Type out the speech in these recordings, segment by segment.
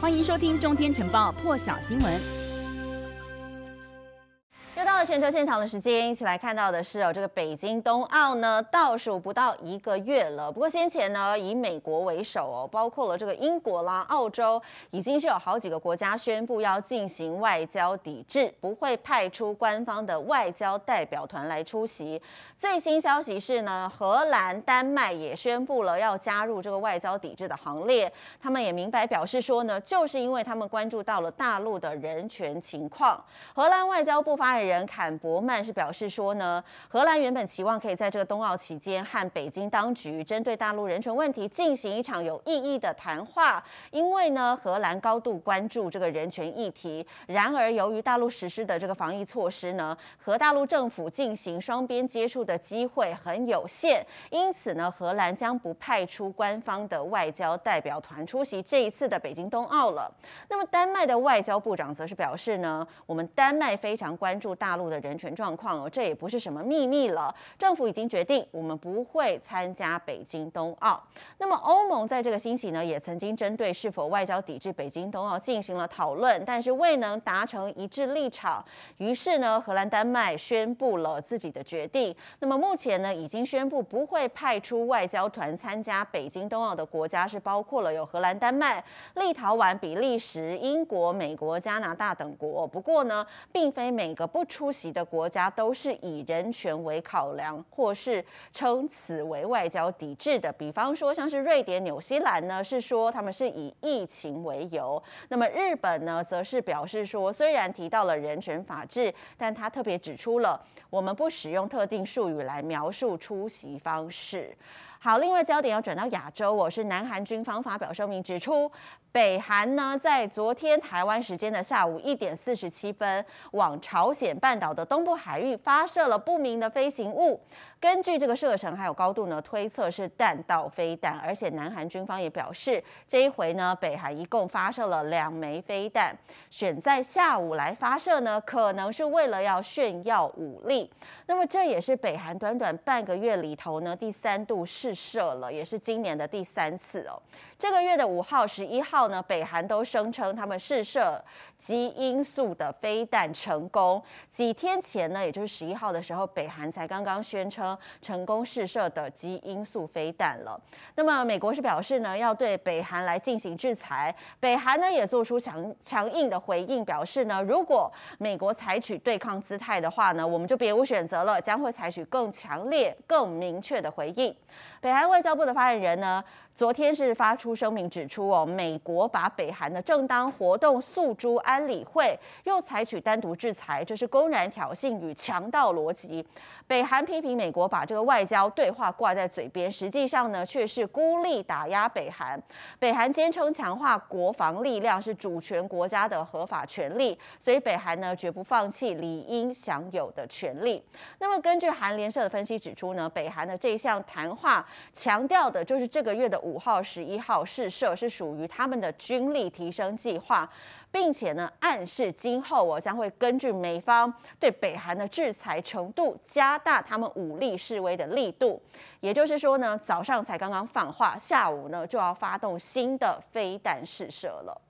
欢迎收听《中天晨报》破晓新闻。全球现场的时间，一起来看到的是哦，这个北京冬奥呢，倒数不到一个月了。不过先前呢，以美国为首哦，包括了这个英国啦、澳洲，已经是有好几个国家宣布要进行外交抵制，不会派出官方的外交代表团来出席。最新消息是呢，荷兰、丹麦也宣布了要加入这个外交抵制的行列。他们也明白表示说呢，就是因为他们关注到了大陆的人权情况。荷兰外交部发言人。坎伯曼是表示说呢，荷兰原本期望可以在这个冬奥期间和北京当局针对大陆人权问题进行一场有意义的谈话，因为呢，荷兰高度关注这个人权议题。然而，由于大陆实施的这个防疫措施呢，和大陆政府进行双边接触的机会很有限，因此呢，荷兰将不派出官方的外交代表团出席这一次的北京冬奥了。那么，丹麦的外交部长则是表示呢，我们丹麦非常关注大陆。的人权状况哦，这也不是什么秘密了。政府已经决定，我们不会参加北京冬奥。那么，欧盟在这个星期呢，也曾经针对是否外交抵制北京冬奥进行了讨论，但是未能达成一致立场。于是呢，荷兰、丹麦宣布了自己的决定。那么，目前呢，已经宣布不会派出外交团参加北京冬奥的国家是包括了有荷兰、丹麦、立陶宛、比利时、英国、美国、加拿大等国。不过呢，并非每个不出出席的国家都是以人权为考量，或是称此为外交抵制的。比方说，像是瑞典、纽西兰呢，是说他们是以疫情为由。那么日本呢，则是表示说，虽然提到了人权法治，但他特别指出了我们不使用特定术语来描述出席方式。好，另外焦点要转到亚洲，我是南韩军方发表声明指出。北韩呢，在昨天台湾时间的下午一点。四十七分，往朝鲜半岛的东部海域发射了不明的飞行物。根据这个射程还有高度呢，推测是弹道飞弹。而且南韩军方也表示，这一回呢，北韩一共发射了两枚飞弹，选在下午来发射呢，可能是为了要炫耀武力。那么这也是北韩短短半个月里头呢，第三度试试射了，也是今年的第三次哦。这个月的五号、十一号呢，北韩都声称他们试射极音速的飞弹成功。几天前呢，也就是十一号的时候，北韩才刚刚宣称成功试射的极音速飞弹了。那么美国是表示呢，要对北韩来进行制裁。北韩呢也做出强强硬的回应，表示呢，如果美国采取对抗姿态的话呢，我们就别无选择了，将会采取更强烈、更明确的回应。北韩外交部的发言人呢，昨天是发出声明指出哦，美国把北韩的正当活动诉诸安理会，又采取单独制裁，这是公然挑衅与强盗逻辑。北韩批评美国把这个外交对话挂在嘴边，实际上呢却是孤立打压北韩。北韩坚称强化国防力量是主权国家的合法权利，所以北韩呢绝不放弃理应享有的权利。那么根据韩联社的分析指出呢，北韩的这一项谈话强调的就是这个月的。五号、十一号试射是属于他们的军力提升计划，并且呢，暗示今后我将会根据美方对北韩的制裁程度，加大他们武力示威的力度。也就是说呢，早上才刚刚放话，下午呢就要发动新的飞弹试射了。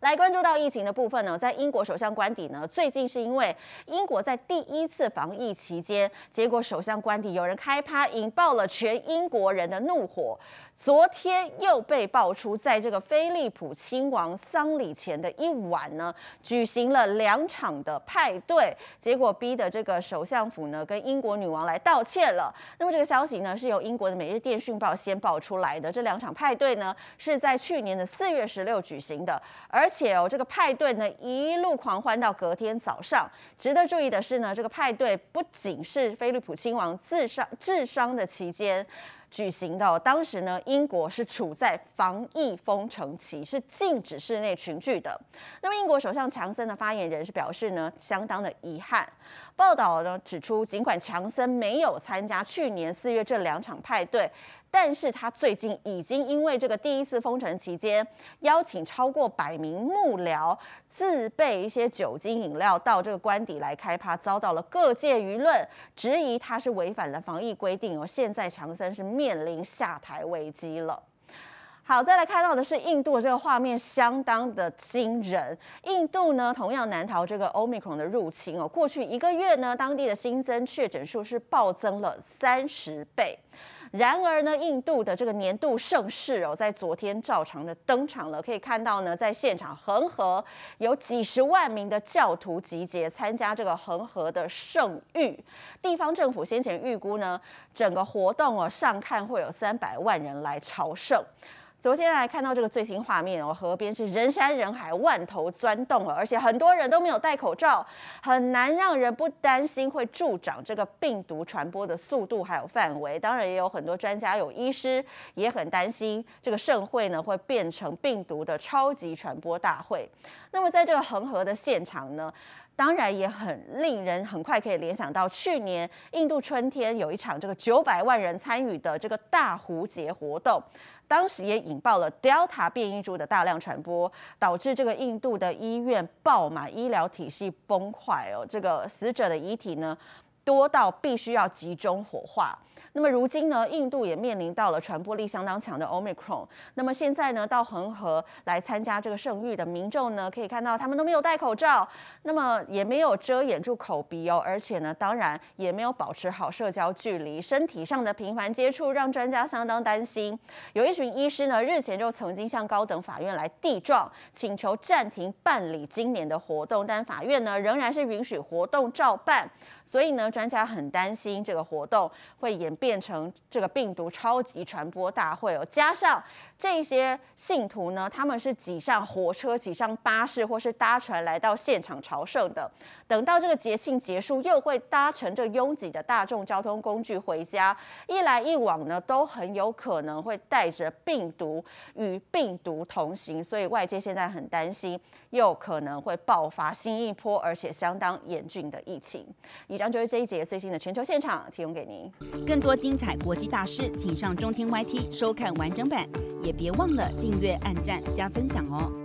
来关注到疫情的部分呢，在英国首相官邸呢，最近是因为英国在第一次防疫期间，结果首相官邸有人开趴，引爆了全英国人的怒火。昨天又被爆出，在这个菲利普亲王丧礼前的一晚呢，举行了两场的派对，结果逼得这个首相府呢跟英国女王来道歉了。那么这个消息呢是由英国的《每日电讯报》先爆出来的。这两场派对呢是在去年的四月十六举行的，而且哦这个派对呢一路狂欢到隔天早上。值得注意的是呢，这个派对不仅是菲利普亲王自伤治伤的期间。举行的当时呢，英国是处在防疫封城期，是禁止室内群聚的。那么，英国首相强森的发言人是表示呢，相当的遗憾。报道呢指出，尽管强森没有参加去年四月这两场派对。但是他最近已经因为这个第一次封城期间，邀请超过百名幕僚自备一些酒精饮料到这个官邸来开趴，遭到了各界舆论质疑他是违反了防疫规定哦。现在强森是面临下台危机了。好，再来看到的是印度的这个画面，相当的惊人。印度呢，同样难逃这个 Omicron 的入侵哦。过去一个月呢，当地的新增确诊数是暴增了三十倍。然而呢，印度的这个年度盛事哦，在昨天照常的登场了。可以看到呢，在现场恒河有几十万名的教徒集结参加这个恒河的圣域。地方政府先前预估呢，整个活动哦，上看会有三百万人来朝圣。昨天来看到这个最新画面哦，河边是人山人海，万头钻动了，而且很多人都没有戴口罩，很难让人不担心会助长这个病毒传播的速度还有范围。当然，也有很多专家有医师也很担心这个盛会呢会变成病毒的超级传播大会。那么在这个恒河的现场呢，当然也很令人很快可以联想到去年印度春天有一场这个九百万人参与的这个大壶节活动。当时也引爆了 Delta 变异株的大量传播，导致这个印度的医院爆满，医疗体系崩坏哦。这个死者的遗体呢，多到必须要集中火化。那么如今呢，印度也面临到了传播力相当强的 Omicron。那么现在呢，到恒河来参加这个圣浴的民众呢，可以看到他们都没有戴口罩，那么也没有遮掩住口鼻哦，而且呢，当然也没有保持好社交距离，身体上的频繁接触让专家相当担心。有一群医师呢，日前就曾经向高等法院来递状，请求暂停办理今年的活动，但法院呢，仍然是允许活动照办。所以呢，专家很担心这个活动会演变成这个病毒超级传播大会哦。加上这些信徒呢，他们是挤上火车、挤上巴士或是搭船来到现场朝圣的。等到这个节庆结束，又会搭乘这拥挤的大众交通工具回家，一来一往呢，都很有可能会带着病毒与病毒同行。所以外界现在很担心，又可能会爆发新一波而且相当严峻的疫情。以上就是这一节最新的全球现场，提供给您。更多精彩国际大师，请上中天 YT 收看完整版，也别忘了订阅、按赞、加分享哦。